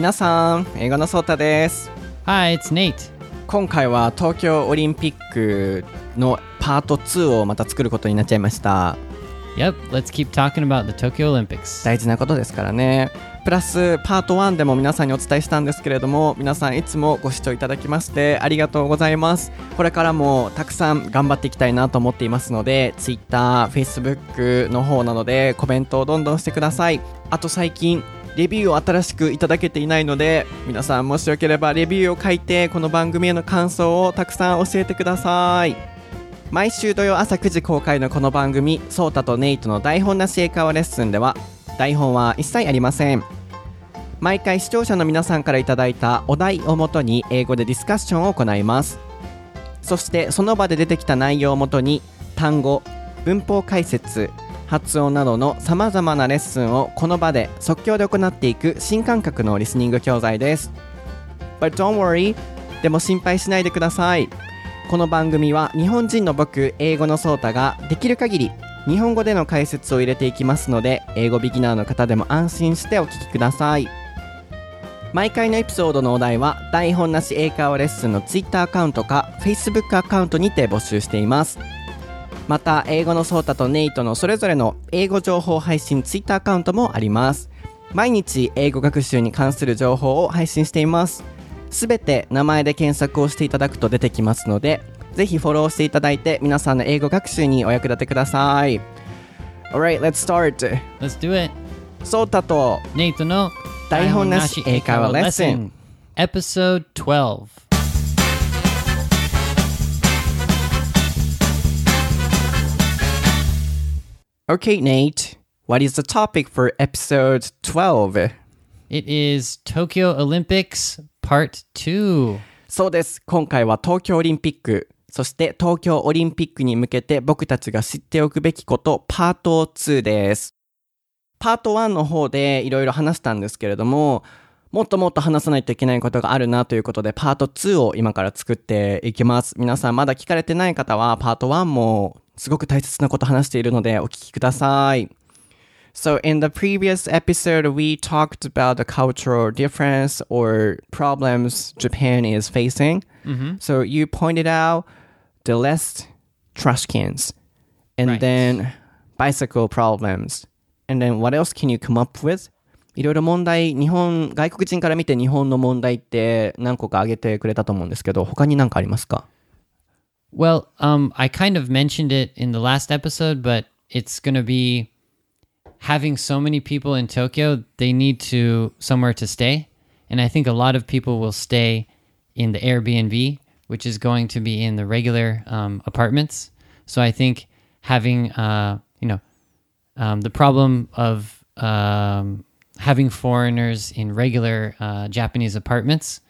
皆さん、英語のソータです。Hi, it's Nate. 今回は東京オリンピックのパート2をまた作ることになっちゃいました。Yep, let's keep talking about the Tokyo Olympics. 大事なことですからね。プラスパート1でも皆さんにお伝えしたんですけれども皆さんいつもご視聴いただきましてありがとうございますこれからもたくさん頑張っていきたいなと思っていますので Twitter、Facebook の方なのでコメントをどんどんしてくださいあと最近レビューを新しくいただけていないので皆さんもしよければレビューを書いてこの番組への感想をたくさん教えてください。毎週土曜朝9時公開のこの番組「ソータとネイトの台本なし英会話レッスン」では台本は一切ありません。毎回視聴者の皆さんからいただいたお題をもとに英語でディスカッションを行います。そしてその場で出てきた内容をもとに単語文法解説発音などのさまざまなレッスンをこの場で即興で行っていく新感覚のリスニング教材です。But don't worry でも心配しないでください。この番組は日本人の僕英語のソータができる限り日本語での解説を入れていきますので英語ビギナーの方でも安心してお聞きください。毎回のエピソードのお題は台本なし英会話レッスンの Twitter アカウントか Facebook アカウントにて募集しています。また英語のソータとネイトのそれぞれの英語情報配信 Twitter アカウントもあります。毎日英語学習に関する情報を配信しています。すべて名前で検索をしていただくと出てきますのでぜひフォローしていただいて皆さんの英語学習にお役立てください。Alright, let's start. Let's do it. ソータと Nate no 台本なし英会話レッスン。Episode 12. Okay, Nate, what is the topic for episode 12? It is Tokyo Olympics Part 2. そうです。今回は東京オリンピック、そして東京オリンピックに向けて僕たちが知っておくべきことパート2です。パート1の方でいろいろ話したんですけれども、もっともっと話さないといけないことがあるなということで、パート2を今から作っていきます。皆さんまだ聞かれてない方は、パート1もすごく大切なこと話しているのでお聞きください。So, in the previous episode, we talked about the cultural difference or problems Japan is facing. So, you pointed out the less trash cans and Right. then bicycle problems. And then, what else can you come up with? いろいろ問題、日本、外国人から見て日本の問題って何個か挙げてくれたと思うんですけど、他に何かありますか Well, um, I kind of mentioned it in the last episode, but it's going to be having so many people in Tokyo, they need to somewhere to stay. And I think a lot of people will stay in the Airbnb, which is going to be in the regular um, apartments. So I think having, uh, you know, um, the problem of um, having foreigners in regular uh, Japanese apartments,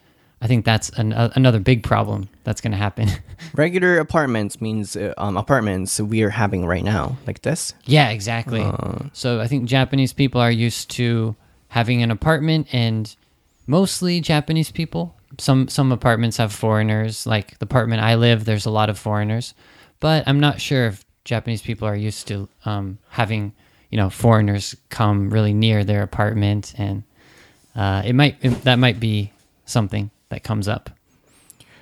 I think that's an, uh, another big problem that's going to happen. Regular apartments means uh, um, apartments we are having right now, like this. Yeah, exactly. so I think Japanese people are used to having an apartment, and mostly Japanese people. Some some apartments have foreigners. Like the apartment I live, there's a lot of foreigners, but I'm not sure if Japanese people are used to um, having you know foreigners come really near their apartment, and uh, it might it, that might be something that comes up.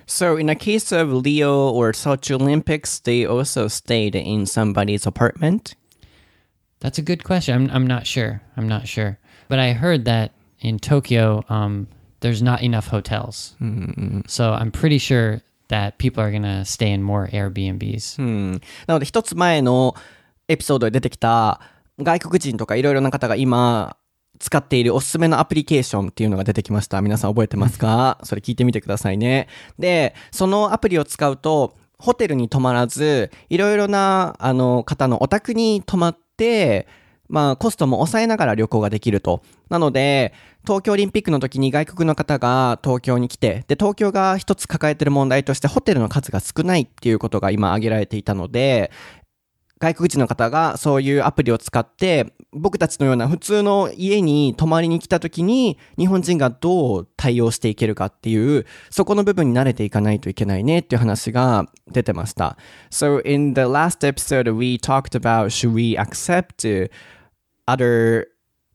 So, in the case of Leo or Sochi Olympics, they also stayed in somebody's apartment. That's a good question. I'm I'm not sure. I'm not sure. But I heard that in Tokyo, um, there's not enough hotels. So I'm pretty sure that people are gonna stay in more Airbnbs. うん。なので、一つ前のエピソードで出てきた外国人とかいろいろな方が今 使っているおすすめのアプリケーションっていうのが出てきました。皆さん覚えてますか？それ聞いてみてくださいね。で、そのアプリを使うと、ホテルに泊まらず、いろいろな、あの、方のお宅に泊まって、まあ、コストも抑えながら旅行ができると。なので、東京オリンピックの時に外国の方が東京に来て、で、東京が一つ抱えてる問題としてホテルの数が少ないっていうことが今挙げられていたので、外国人の方がそういうアプリを使って、僕たちのような普通の家に泊まりに来た時に、日本人がどう対応していけるかっていう、そこの部分に慣れていかないといけないねっていう話が出てました。So in the last episode, we talked about should we accept other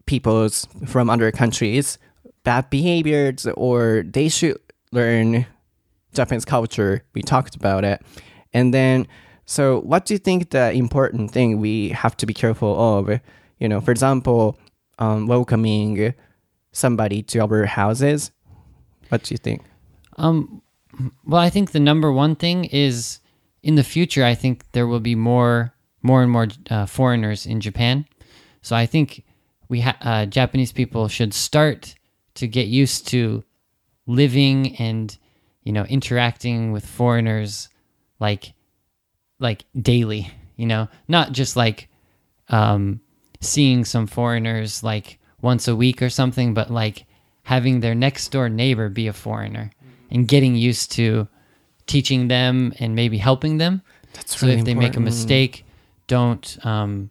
people's from other countries bad behaviors or they should learn Japanese culture. We talked about it. And then so what do you think the important thing we have to be careful of? You know, for example, um, welcoming somebody to our houses. What do you think? Um, well, I think the number one thing is in the future. I think there will be more, more and more uh, foreigners in Japan. So I think we ha- uh, Japanese people should start to get used to living and you know interacting with foreigners like like daily. You know, not just like um, seeing some foreigners like once a week or something, but like having their next door neighbor be a foreigner and getting used to teaching them and maybe helping them. That's so if they make a mistake, don't um,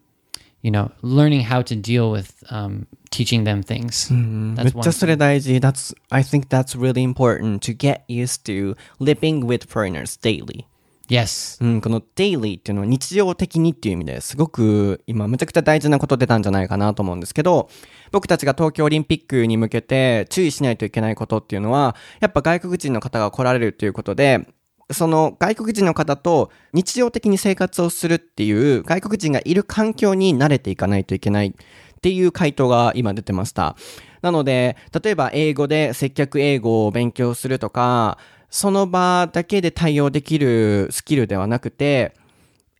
you know, learning how to deal with um, teaching them things. め That's っ one ちゃそれ thing. 大事。That's, I think that's really important to get used to living with foreigners daily. Yes. うん、この daily っていうのは日常的にっていう意味ですごく今むちゃくちゃ大事なこと出たんじゃないかなと思うんですけど、僕たちが東京オリンピックに向けて注意しないといけないことっていうのは、やっぱ外国人の方が来られるっていうことで、その外国人の方と日常的に生活をするっていう外国人がいる環境に慣れていかないといけないっていう回答が今出てました。なので、例えば英語で接客英語を勉強するとか、その場だけで対応できるスキルではなくて、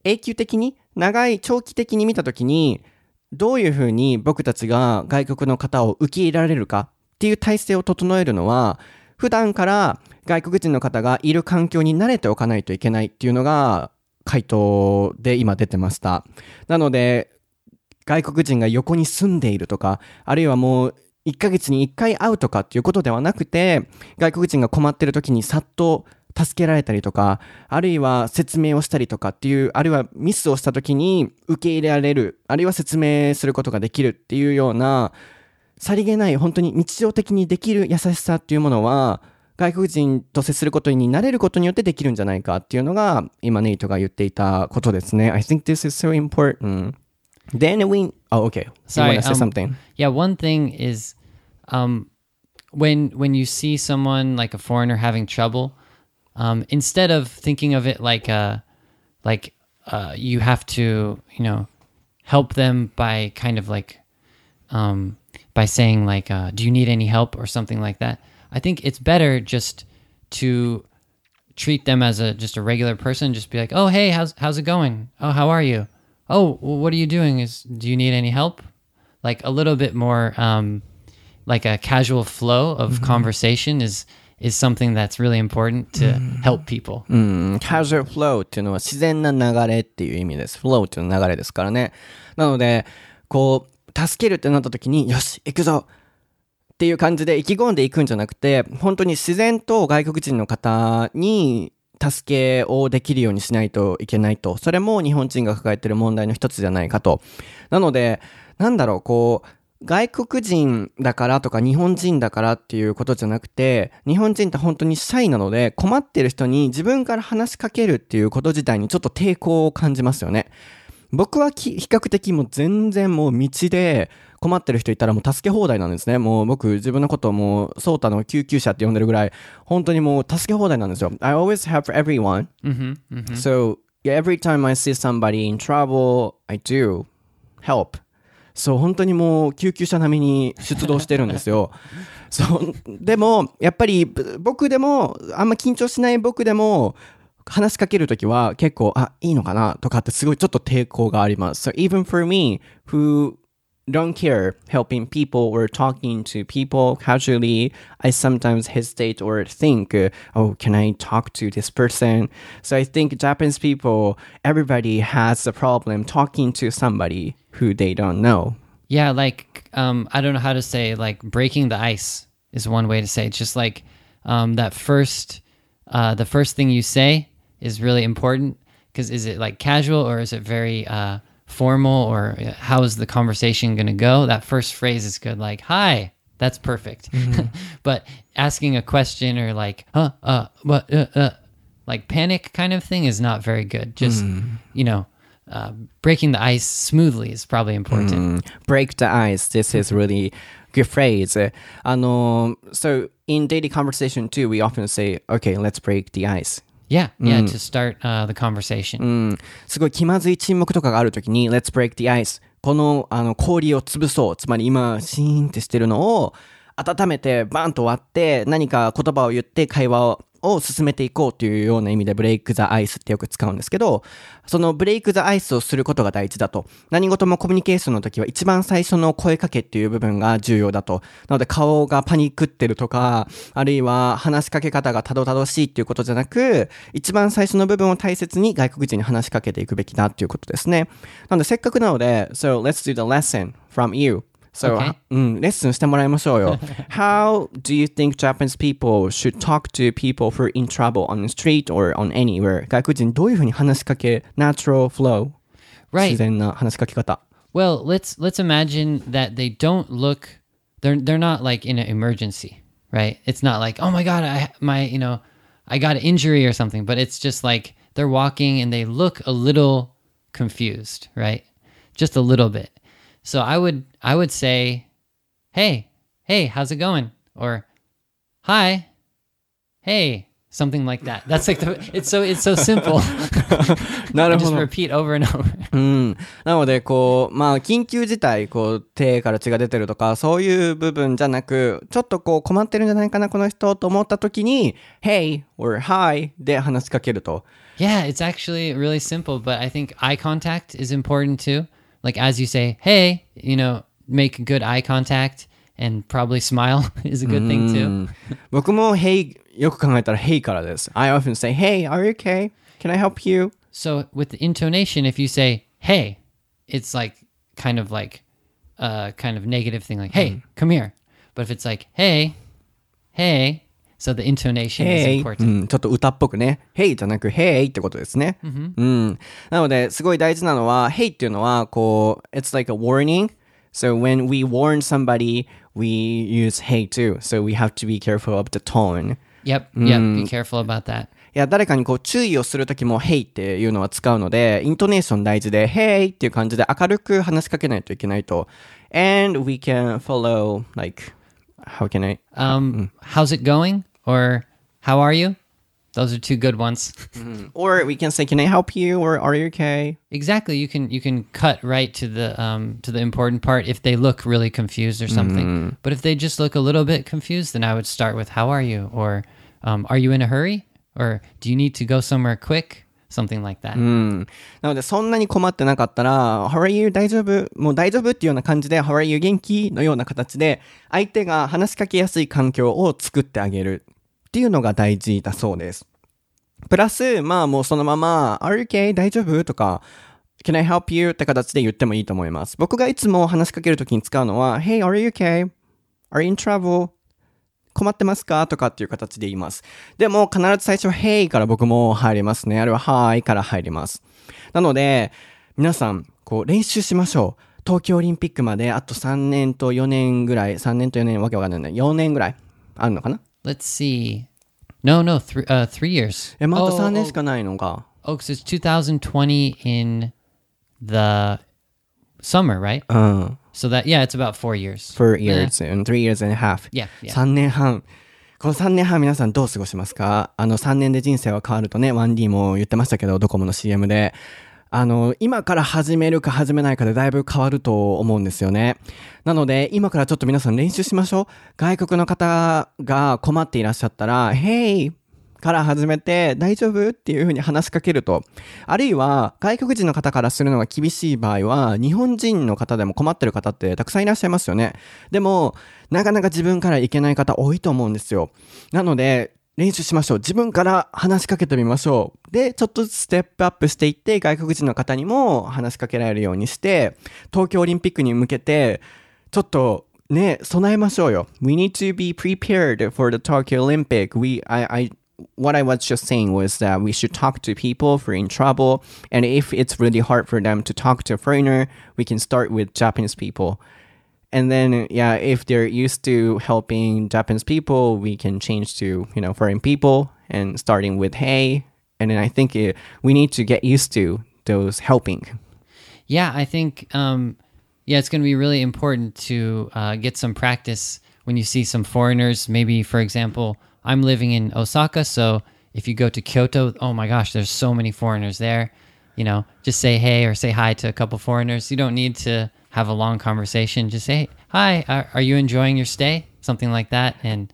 永久的に、長い、長期的に見たときに、どういうふうに僕たちが外国の方を受け入れられるかっていう体制を整えるのは、普段から外国人の方がいる環境に慣れておかないといけないっていうのが回答で今出てました。なので、外国人が横に住んでいるとか、あるいはもう1ヶ月に1回会うとかっていうことではなくて、外国人が困ってる時にさっと助けられたりとか、あるいは説明をしたりとかっていう、あるいはミスをした時に受け入れられる、あるいは説明することができるっていうような、さりげない本当に日常的にできる優しさっていうものは、外国人と接することに慣れることによってできるんじゃないかっていうのが、今ネイトが言っていたことですね。I think this is so important. Then we, oh, okay. Sorry, you want to say um, something? Yeah, one thing is um, when when you see someone like a foreigner having trouble, um, instead of thinking of it like uh like uh, you have to you know help them by kind of like um, by saying like uh, do you need any help or something like that. I think it's better just to treat them as a just a regular person. Just be like, oh hey, how's how's it going? Oh how are you? Oh what are you doing? Is do you need any help? Like a little bit more um, like a casual flow of conversation is is something that's really important to help people. うん、casual flow っていうのは自然な流れっていう意味です。flow っていう流れですからね。なので、こう、助けるってなった時に、よし、行くぞっていう感じで意気込んでいくんじゃなくて、本当に自然と外国人の方に助けをできるようにしないといけないと。それも日本人が抱えてる問題の一つじゃないかと。なので、なんだろう、こう、外国人だからとか日本人だからっていうことじゃなくて、日本人って本当にシャイなので、困ってる人に自分から話しかけるっていうこと自体にちょっと抵抗を感じますよね。僕はき比較的もう全然もう道で困ってる人いたらもう助け放題なんですね。もう僕自分のことをもうソータの救急車って呼んでるぐらい、本当にもう助け放題なんですよ。I always have everyone. Mm-hmm, mm-hmm. So yeah, every time I see somebody in trouble, I do help. そう、本当にもう救急車並みに出動してるんですよ。そう、でも、やっぱりぶ僕でも、あんま緊張しない僕でも、話しかけるときは結構、あ、いいのかなとかってすごいちょっと抵抗があります。So even for me, who don't care helping people or talking to people casually, I sometimes hesitate or think, uh, oh, can I talk to this person? So I think Japanese people, everybody has a problem talking to somebody who they don't know. Yeah, like um, I don't know how to say like breaking the ice is one way to say. It. Just like um, that first, uh, the first thing you say is really important because is it like casual or is it very uh, formal or uh, how is the conversation going to go? That first phrase is good. Like hi, that's perfect. but asking a question or like huh, uh, what, uh, uh, like panic kind of thing is not very good. Just you know, uh, breaking the ice smoothly is probably important. break the ice. This is really good phrase. so in daily conversation too, we often say, okay, let's break the ice. Yeah, yeah, to start uh, the conversation. うん、すごい気まずい沈黙とかがあるときに、Let's break the ice。このあの氷を潰そう。つまり今、シーンってしてるのを、温めて、バーンと割って、何か言葉を言って会話をを進めていこうというような意味でブレイクザアイスってよく使うんですけど、そのブレイクザアイスをすることが大事だと。何事もコミュニケーションの時は一番最初の声かけっていう部分が重要だと。なので顔がパニックってるとか、あるいは話しかけ方がたどたどしいっていうことじゃなく、一番最初の部分を大切に外国人に話しかけていくべきだっていうことですね。なのでせっかくなので、So let's do the lesson from you. So, Okay. うん、レッスンしてもらいましょうよ。How do you think Japanese people should talk to people who are in trouble on the street or on anywhere? 外国人どういうふうに話しかけ、natural flow、 Right. 自然な話しかけ方。 Well, let's let's imagine that they don't look they're they're not like in an emergency, right? It's not like, "Oh my god, I my, you know, I got an injury or something," but it's just like they're walking and they look a little confused, right? Just a little bit. So I would I would say, "Hey, hey, how's it going?" or "Hi. Hey." Something like that. That's like the it's so it's so simple. なる Just ほど。 repeat over and over. うん。なので、こう、まあ、緊急事態、こう、手から血が出てるとか、そういう部分じゃなく、ちょっとこう、困ってるんじゃないかな、この人と思った時に、Hey or Hi で話しかけると。 Yeah, it's actually really simple, but I think eye contact is important too. Like as you say, "Hey," you know, make good eye contact and probably smile is a good thing too. 僕も Hey よく考えたら Hey からです。I often say Hey, are you okay? Can I help you? So with the intonation, if you say "Hey," it's like kind of like a kind of negative thing, like "Hey, come here." But if it's like "Hey, hey," so the intonation is important. うん、ちょっと歌っぽくね。Hey じゃなく Hey ってことですね。うん。なので、すごい大事なのは、Hey っていうのは、こう、It's like a warning. So when we warn somebody, we use Hey too. So we have to be careful of the tone. Yep, yep. Be careful about that. いや、誰かにこう注意をするときも Hey っていうのは使うので、イントネーション大事で Hey っていう感じで明るく話しかけないといけないと。And we can follow, like, how can I? Um, how's it going? Or how are you? Those are two good ones. Or we can say, can I help you? Or are you okay? exactly. You can you can cut right to the um to the important part if they look really confused or something. But if they just look a little bit confused, then I would start with how are you? Or um, are you in a hurry? Or do you need to go somewhere quick? Something like that. うん。なので、そんなに困ってなかったら、How are you? 大丈夫？もう大丈夫っていうような感じで、How are you? 元気のような形で、相手が話しかけやすい環境を作ってあげるっていうのが大事だそうです。プラス、まあもうそのまま、Are you okay? 大丈夫？とか、Can I help you? って形で言ってもいいと思います。僕がいつも話しかけるときに使うのは、Hey, are you okay? Are you in trouble? 困ってますか？とかっていう形で言います。でも必ず最初は Hey から僕も入りますね。あるいは Hi から入ります。なので、皆さん、こう練習しましょう。東京オリンピックまであと3年と4年ぐらい、3年と4年わけわかんないね。4年ぐらいあるのかな？Let's see. No, no, three uh three years. え、まだ oh, 3 oh, 年しかないのか。oh, 'cause it's 2020 in the summer, right? うん。So that yeah, it's about four years. four years and three years and a half. Yeah, yeah. 3年半。この3年半皆さんどう過ごしますか？あの3年で人生は変わるとね、1D も言ってましたけど、ドコモの CM で。あの、今から始めるか始めないかでだいぶ変わると思うんですよね。なので、今からちょっと皆さん練習しましょう。外国の方が困っていらっしゃったら、Hey! から始めて大丈夫っていうふうに話しかけると。あるいは外国人の方からするのが厳しい場合は日本人の方でも困ってる方ってたくさんいらっしゃいますよね。でもなかなか自分からいけない方多いと思うんですよ。なので練習しましょう。自分から話しかけてみましょう。で、ちょっとずつステップアップしていって外国人の方にも話しかけられるようにして東京オリンピックに向けてちょっとね、備えましょうよ。We need to be prepared for the Tokyo Olympic. We, I, I, what I was just saying was that we should talk to people who are in trouble. And if it's really hard for them to talk to a foreigner, we can start with Japanese people. And then, yeah, if they're used to helping Japanese people, we can change to, you know, foreign people and starting with hey. And then I think it, we need to get used to those helping? Yeah, I think um, yeah, it's going to be really important to uh, get some practice when you see some foreigners. Maybe, for example, I'm living in Osaka, so if you go to Kyoto, oh my gosh, there's so many foreigners there. You know, just say hey or say hi to a couple foreigners. You don't need to have a long conversation. Just say hi. Are, are you enjoying your stay? Something like that, and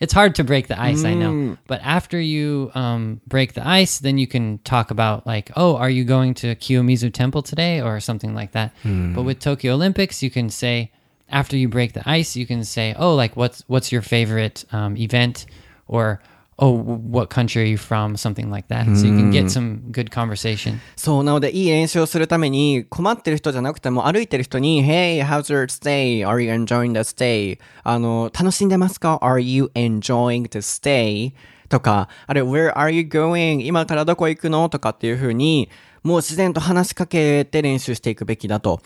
it's hard to break the ice, I know. But after you um, break the ice, then you can talk about like, oh, are you going to Kiyomizu Temple today, or something like that. But with Tokyo Olympics, you can say after you break the ice, you can say, oh, like what's what's your favorite um, event, or oh, what country are you from, something like that. So you can get some good conversation. そう、なので、いい練習をするために、困ってる人じゃなくても、歩いてる人に、Hey, how's your stay? Are you enjoying the stay? あの、楽しんでますか ?Are you enjoying the stay? とか、あれ、Where are you going? 今からどこ行くのとかっていう風に、もう自然と話しかけて練習していくべきだと。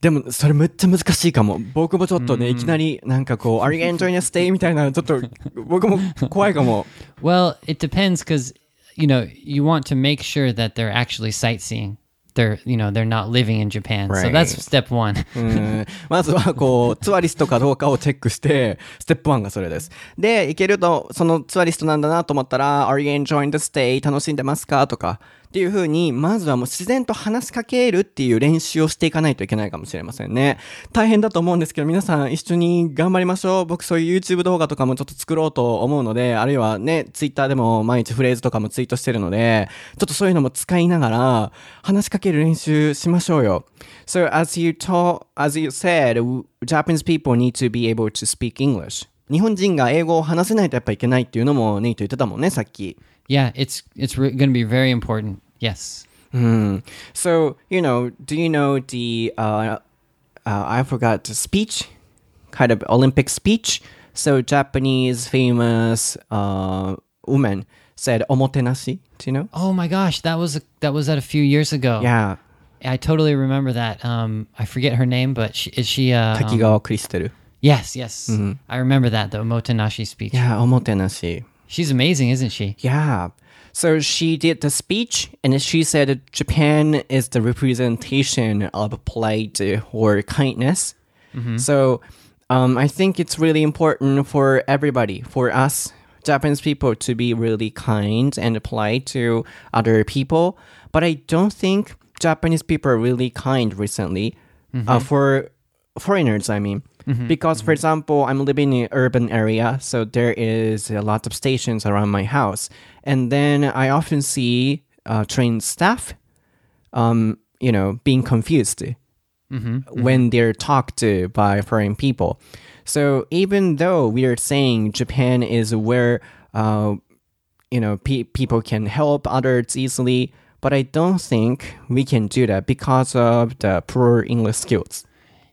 でも、それめっちゃ難しいかも。僕もちょっとね、いきなり、なんかこう、Are you enjoying the stay? みたいな、ちょっと、僕も怖いかも。Well, it depends because you know you want to make sure that they're actually sightseeing. They're you know they're not living in Japan. So that's step one. うんまずは、こう、ツアリストかどうかをチェックして、ステップ1がそれです。で、行けると、そのツアリストなんだなと思ったら、Are you enjoying the stay? 楽しんでますかとか、っていう風に、まずはもう自然と話しかけるっていう練習をしていかないといけないかもしれませんね。大変だと思うんですけど、皆さん一緒に頑張りましょう。僕そういう YouTube 動画とかもちょっと作ろうと思うので、あるいはね、Twitter でも毎日フレーズとかもツイートしてるので、ちょっとそういうのも使いながら、話しかける練習しましょうよ。So as you told, as you said, Japanese people need to be able to speak English. 日本人が英語を話せないとやっぱいけないっていうのもネイト言ってたもんね、さっき。 Yeah, it's it's re- going to be very important. Yes. Hmm. So, you know, do you know the, uh, uh, I forgot the speech, kind of Olympic speech? So, Japanese famous uh, woman said omotenashi. Do you know? Oh my gosh, that was a, that was at a few years ago. Yeah. I totally remember that. Um, I forget her name, but she, is she? Uh, um, 滝 Yes, yes. Mm-hmm. I remember that, the Omotenashi speech. Yeah, Omotenashi. She's amazing, isn't she? Yeah. So she did the speech, and she said Japan is the representation of polite or kindness. Mm-hmm. So um, I think it's really important for everybody, for us Japanese people, to be really kind and polite to other people. But I don't think Japanese people are really kind recently. Uh, mm-hmm. Uh, for foreigners, I mean. Because, for example, I'm living in an urban area, so there is a lot of stations around my house, and then I often see uh, train staff, um, you know, being confused when they're talked to by foreign people. So even though we are saying Japan is where, uh, you know, pe- people can help others easily, but I don't think we can do that because of the poor English skills.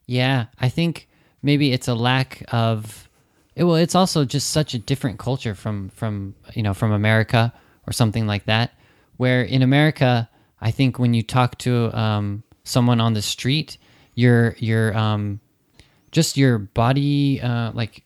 Yeah, I think maybe it's a lack of. it- Well, it's also just such a different culture from from you know from America or something like that. Where in America, I think when you talk to um, someone on the street, your your um, just your body uh, like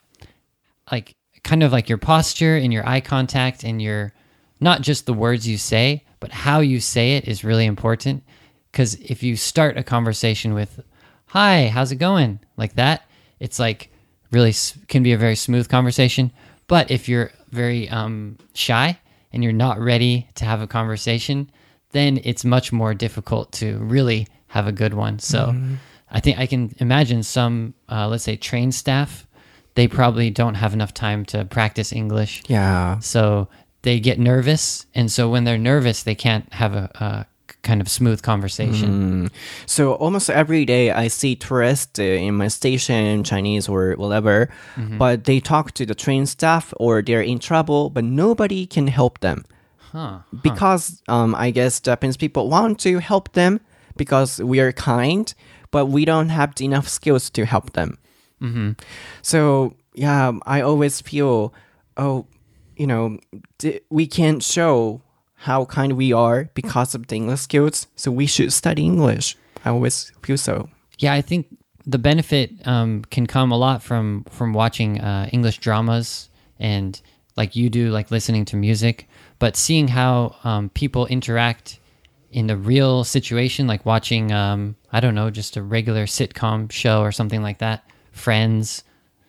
like kind of like your posture and your eye contact and your not just the words you say, but how you say it is really important. Because if you start a conversation with "Hi, how's it going?" like that, it's like really can be a very smooth conversation. But if you're very um, shy and you're not ready to have a conversation, then it's much more difficult to really have a good one. So I think I can imagine some, uh, let's say, train staff, they probably don't have enough time to practice English. Yeah. So they get nervous. And so when they're nervous, they can't have a, a kind of smooth conversation. So almost every day I see tourists uh, in my station, Chinese or whatever, but they talk to the train staff or they're in trouble, but nobody can help them. Huh. Because um, I guess Japanese people want to help them because we are kind, but we don't have enough skills to help them. So yeah, I always feel, oh, you know, d- we can't show how kind we are because of the English skills. So we should study English. I always feel so. Yeah, I think the benefit um, can come a lot from from watching uh, English dramas and like you do, like listening to music, but seeing how um, people interact in the real situation, like watching, um, I don't know, just a regular sitcom show or something like that, Friends,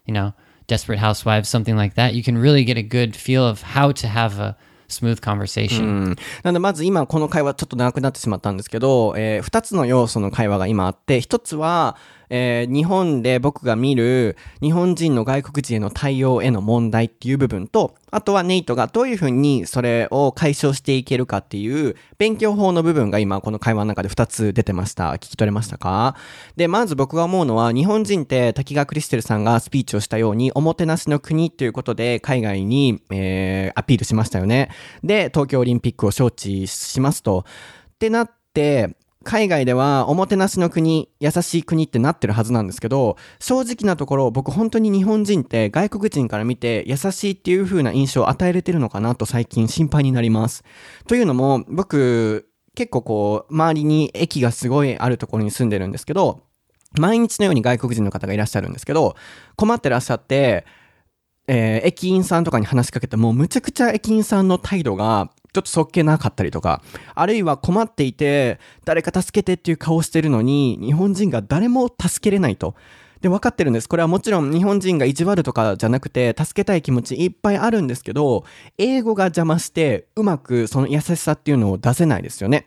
you know, Desperate Housewives, something like that, you can really get a good feel of how to have a smooth conversation. なのでまず今この会話ちょっと長くなってしまったんですけど、えー、2つの要素の会話が今あって1つは、えー、日本で僕が見る日本人の外国人への対応への問題っていう部分と、あとはネイトがどういうふうにそれを解消していけるかっていう勉強法の部分が今この会話の中で2つ出てました。聞き取れましたか？で、まず僕が思うのは日本人って滝川クリステルさんがスピーチをしたようにおもてなしの国っていうことで海外に、えー、アピールしましたよね。で、東京オリンピックを招致しますと。ってなって、海外ではおもてなしの国、優しい国ってなってるはずなんですけど、正直なところ僕本当に日本人って外国人から見て優しいっていう風な印象を与えれてるのかなと最近心配になります。というのも僕結構こう周りに駅がすごいあるところに住んでるんですけど、毎日のように外国人の方がいらっしゃるんですけど、困ってらっしゃって、えー、駅員さんとかに話しかけても、むちゃくちゃ駅員さんの態度がちょっとそっけなかったりとか、あるいは困っていて、誰か助けてっていう顔してるのに、日本人が誰も助けれないと。で、分かってるんです。これはもちろん日本人が意地悪とかじゃなくて、助けたい気持ちいっぱいあるんですけど、英語が邪魔して、うまくその優しさっていうのを出せないですよね。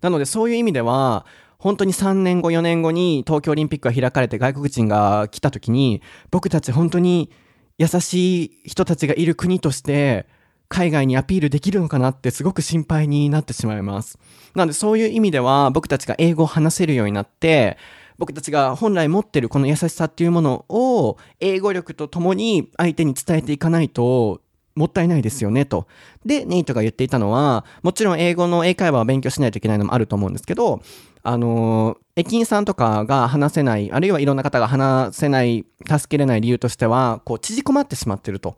なのでそういう意味では、本当に3年後、4年後に東京オリンピックが開かれて外国人が来た時に、僕たち本当に優しい人たちがいる国として、海外にアピールできるのかなってすごく心配になってしまいます。なのでそういう意味では僕たちが英語を話せるようになって、僕たちが本来持ってるこの優しさっていうものを英語力とともに相手に伝えていかないともったいないですよねと。で、ネイトが言っていたのは、もちろん英語の英会話を勉強しないといけないのもあると思うんですけど、あの、駅員さんとかが話せない、あるいはいろんな方が話せない、助けれない理由としては、こう、縮こまってしまってると。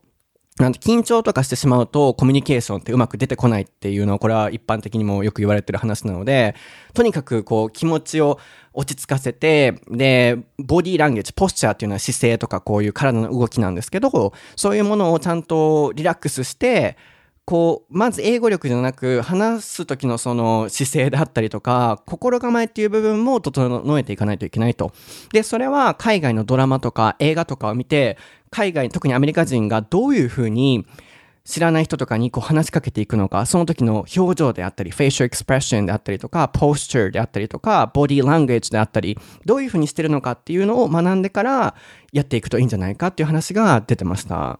なん緊張とかしてしまうとコミュニケーションってうまく出てこないっていうのはこれは一般的にもよく言われてる話なので、とにかくこう気持ちを落ち着かせて、で、ボディーランゲージ、ポスチャーっていうのは姿勢とかこういう体の動きなんですけど、そういうものをちゃんとリラックスして、こう、まず英語力じゃなく、話す時のその姿勢であったりとか、心構えっていう部分も整えていかないといけないと。で、それは海外のドラマとか映画とかを見て、海外、特にアメリカ人がどういうふうに知らない人とかにこう話しかけていくのか、その時の表情であったり、フェイシャルエクスプレッションであったりとか、ポスチャーであったりとか、ボディーランゲージであったり、どういうふうにしてるのかっていうのを学んでからやっていくといいんじゃないかっていう話が出てました。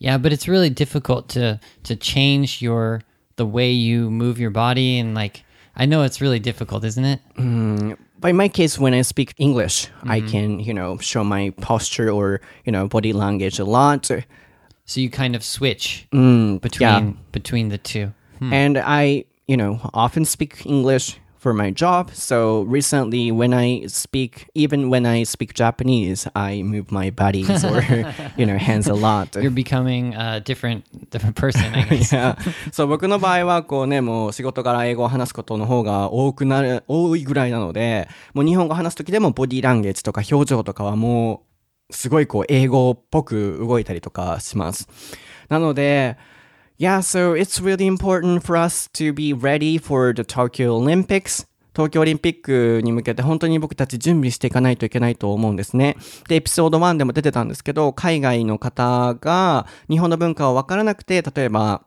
Yeah, but it's really difficult to to change your the way you move your body and like I know it's really difficult, isn't it? Mm, in my case, when I speak English, mm-hmm. I can you know show my posture or you know body language a lot. So you kind of switch mm, between yeah. between the two. Hmm. And I you know often speak English for my job. So recently, when I speak, even when I speak Japanese, I move my bodies or you know hands a lot. You're becoming a different different person. I guess. yeah. そう僕の場合はこうねもう仕事から英語を話すことの方が多くなる多いぐらいなので、もう日本語話す時でもボディーランゲージとか表情とかはもうすごいこう英語っぽく動いたりとかします。なので。Yeah, so it's really important for us to be ready for the Tokyo Olympics. 東京オリンピックに向けて本当に僕たち準備していかないといけないと思うんですね。で、エピソード1でも出てたんですけど、海外の方が日本の文化をわからなくて、例えば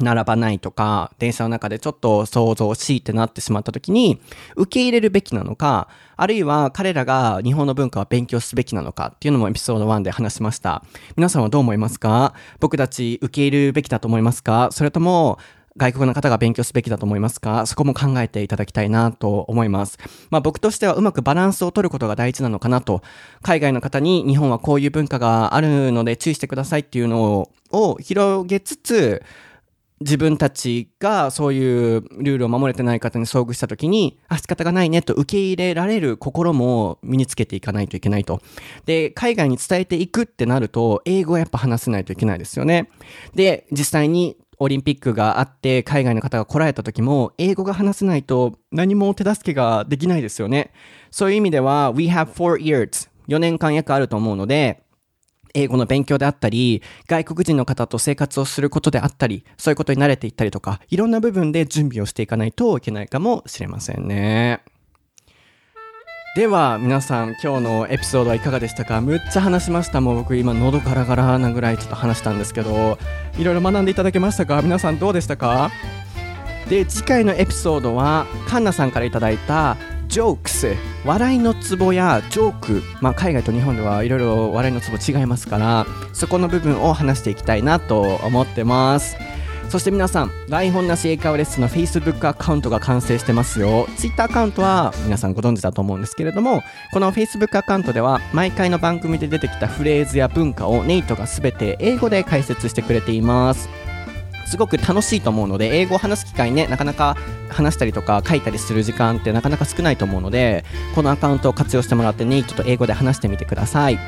並ばないとか、電車の中でちょっと想像しいってなってしまった時に、受け入れるべきなのか、あるいは彼らが日本の文化を勉強すべきなのかっていうのもエピソード1で話しました。皆さんはどう思いますか？僕たち受け入れるべきだと思いますか？それとも、外国の方が勉強すべきだと思いますか？そこも考えていただきたいなと思います。まあ僕としてはうまくバランスを取ることが大事なのかなと。海外の方に日本はこういう文化があるので注意してくださいっていうのを広げつつ、自分たちがそういうルールを守れてない方に遭遇した時に、あ、仕方がないねと受け入れられる心も身につけていかないといけないと。で、海外に伝えていくってなると、英語はやっぱ話せないといけないですよね。で、実際にオリンピックがあって海外の方が来られた時も英語が話せないと何も手助けができないですよね。そういう意味では We have four years 4年間約あると思うので英語の勉強であったり、外国人の方と生活をすることであったり、そういうことに慣れていったりとか、いろんな部分で準備をしていかないといけないかもしれませんね。では皆さん今日のエピソードはいかがでしたか？むっちゃ話しました。もう僕今喉ガラガラなぐらいちょっと話したんですけどいろいろ学んでいただけましたか？皆さんどうでしたか？で次回のエピソードはカンナさんからいただいたジョークス笑いのツボやジョーク、まあ、海外と日本ではいろいろ笑いのツボ違いますからそこの部分を話していきたいなと思ってます。そして皆さん台本なし英会話レッスンの Facebook アカウントが完成してますよ。Twitter アカウントは皆さんご存知だと思うんですけれどもこの Facebook アカウントでは毎回の番組で出てきたフレーズや文化をネイトが全て英語で解説してくれています。すごく楽しいと思うので英語を話す機会ねなかなか話したりとか書いたりする時間ってなかなか少ないと思うのでこのアカウントを活用してもらってネイトと英語で話してみてください。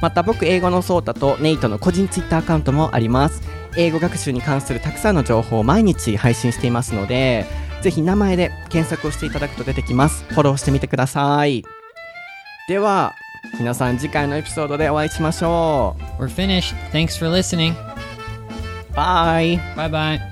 また僕英語のソータとネイトの個人ツイッターアカウントもあります。英語学習に関するたくさんの情報を毎日配信していますのでぜひ名前で検索をしていただくと出てきます。フォローしてみてください。では皆さん次回のエピソードでお会いしましょう。We're finished. Thanks for listening. うバイ Bye bye.